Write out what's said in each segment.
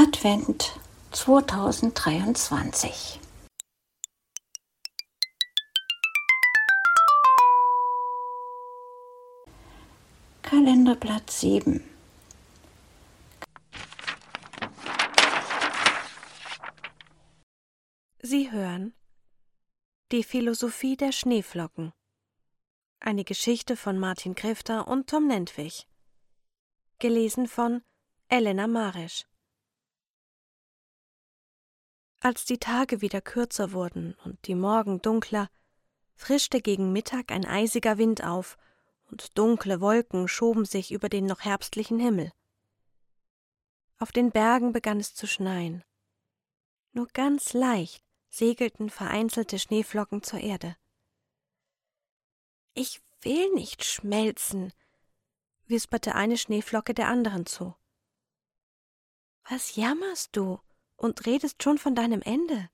Advent 2023. Kalenderblatt 7. Sie hören Die Philosophie der Schneeflocken. Eine Geschichte von Martin Krifter und Tom Nentwich. Gelesen von Elena Marisch. Als die Tage wieder kürzer wurden und die Morgen dunkler, frischte gegen Mittag ein eisiger Wind auf, und dunkle Wolken schoben sich über den noch herbstlichen Himmel. Auf den Bergen begann es zu schneien. Nur ganz leicht segelten vereinzelte Schneeflocken zur Erde. Ich will nicht schmelzen, wisperte eine Schneeflocke der anderen zu. Was jammerst du? Und redest schon von deinem Ende?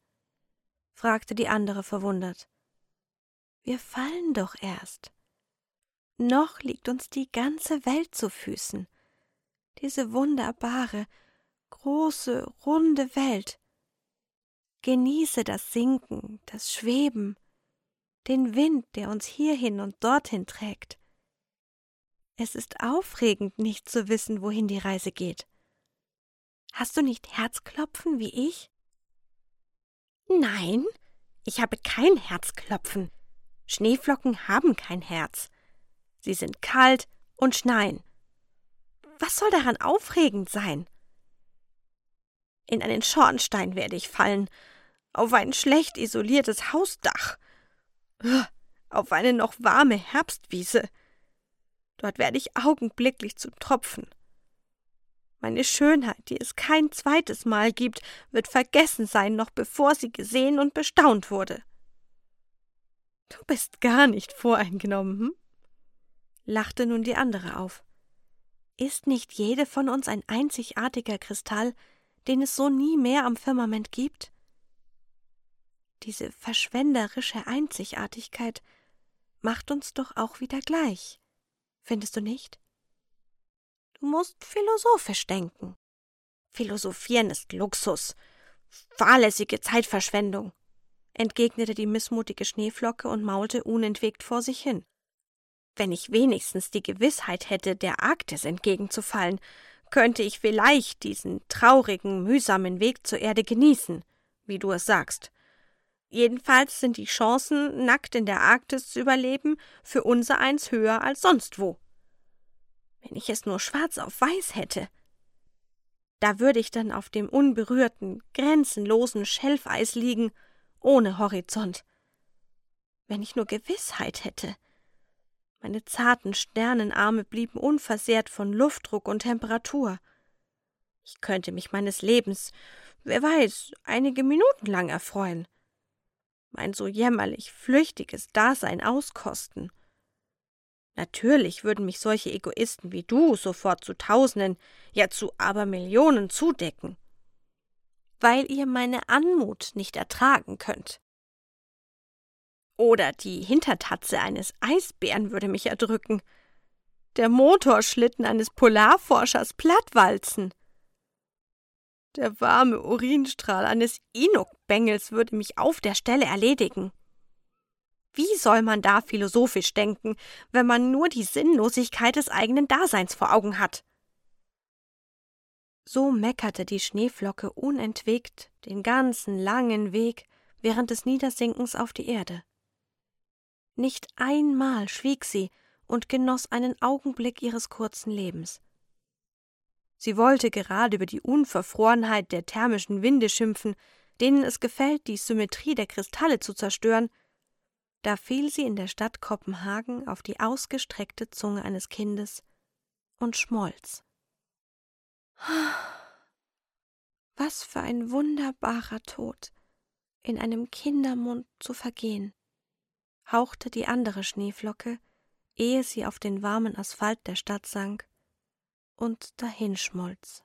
fragte die andere verwundert. Wir fallen doch erst. Noch liegt uns die ganze Welt zu Füßen. Diese wunderbare, große, runde Welt. Genieße das Sinken, das Schweben, den Wind, der uns hierhin und dorthin trägt. Es ist aufregend, nicht zu wissen, wohin die Reise geht. Hast du nicht Herzklopfen wie ich? Nein, ich habe kein Herzklopfen. Schneeflocken haben kein Herz. Sie sind kalt und schneien. Was soll daran aufregend sein? In einen Schornstein werde ich fallen, auf ein schlecht isoliertes Hausdach, auf eine noch warme Herbstwiese. Dort werde ich augenblicklich zu Tropfen. Meine Schönheit, die es kein zweites Mal gibt, wird vergessen sein, noch bevor sie gesehen und bestaunt wurde. Du bist gar nicht voreingenommen, hm? lachte nun die andere auf. Ist nicht jede von uns ein einzigartiger Kristall, den es so nie mehr am Firmament gibt? Diese verschwenderische Einzigartigkeit macht uns doch auch wieder gleich, findest du nicht? Musst philosophisch denken. Philosophieren ist Luxus, fahrlässige Zeitverschwendung, entgegnete die missmutige Schneeflocke und maulte unentwegt vor sich hin. Wenn ich wenigstens die Gewissheit hätte, der Arktis entgegenzufallen, könnte ich vielleicht diesen traurigen, mühsamen Weg zur Erde genießen, wie du es sagst. Jedenfalls sind die Chancen, nackt in der Arktis zu überleben, für unsereins höher als sonst wo. Wenn ich es nur schwarz auf weiß hätte. Da würde ich dann auf dem unberührten, grenzenlosen Schelfeis liegen, ohne Horizont. Wenn ich nur Gewissheit hätte. Meine zarten Sternenarme blieben unversehrt von Luftdruck und Temperatur. Ich könnte mich meines Lebens, wer weiß, einige Minuten lang erfreuen. Mein so jämmerlich flüchtiges Dasein auskosten Natürlich würden mich solche Egoisten wie du sofort zu Tausenden, ja zu Abermillionen zudecken. Weil ihr meine Anmut nicht ertragen könnt. Oder die Hintertatze eines Eisbären würde mich erdrücken. Der Motorschlitten eines Polarforschers plattwalzen. Der warme Urinstrahl eines Inuk-Bengels würde mich auf der Stelle erledigen. Wie soll man da philosophisch denken, wenn man nur die Sinnlosigkeit des eigenen Daseins vor Augen hat? So meckerte die Schneeflocke unentwegt den ganzen langen Weg während des Niedersinkens auf die Erde. Nicht einmal schwieg sie und genoss einen Augenblick ihres kurzen Lebens. Sie wollte gerade über die Unverfrorenheit der thermischen Winde schimpfen, denen es gefällt, die Symmetrie der Kristalle zu zerstören, da fiel sie in der Stadt Kopenhagen auf die ausgestreckte Zunge eines Kindes und schmolz. Was für ein wunderbarer Tod, in einem Kindermund zu vergehen, hauchte die andere Schneeflocke, ehe sie auf den warmen Asphalt der Stadt sank und dahinschmolz.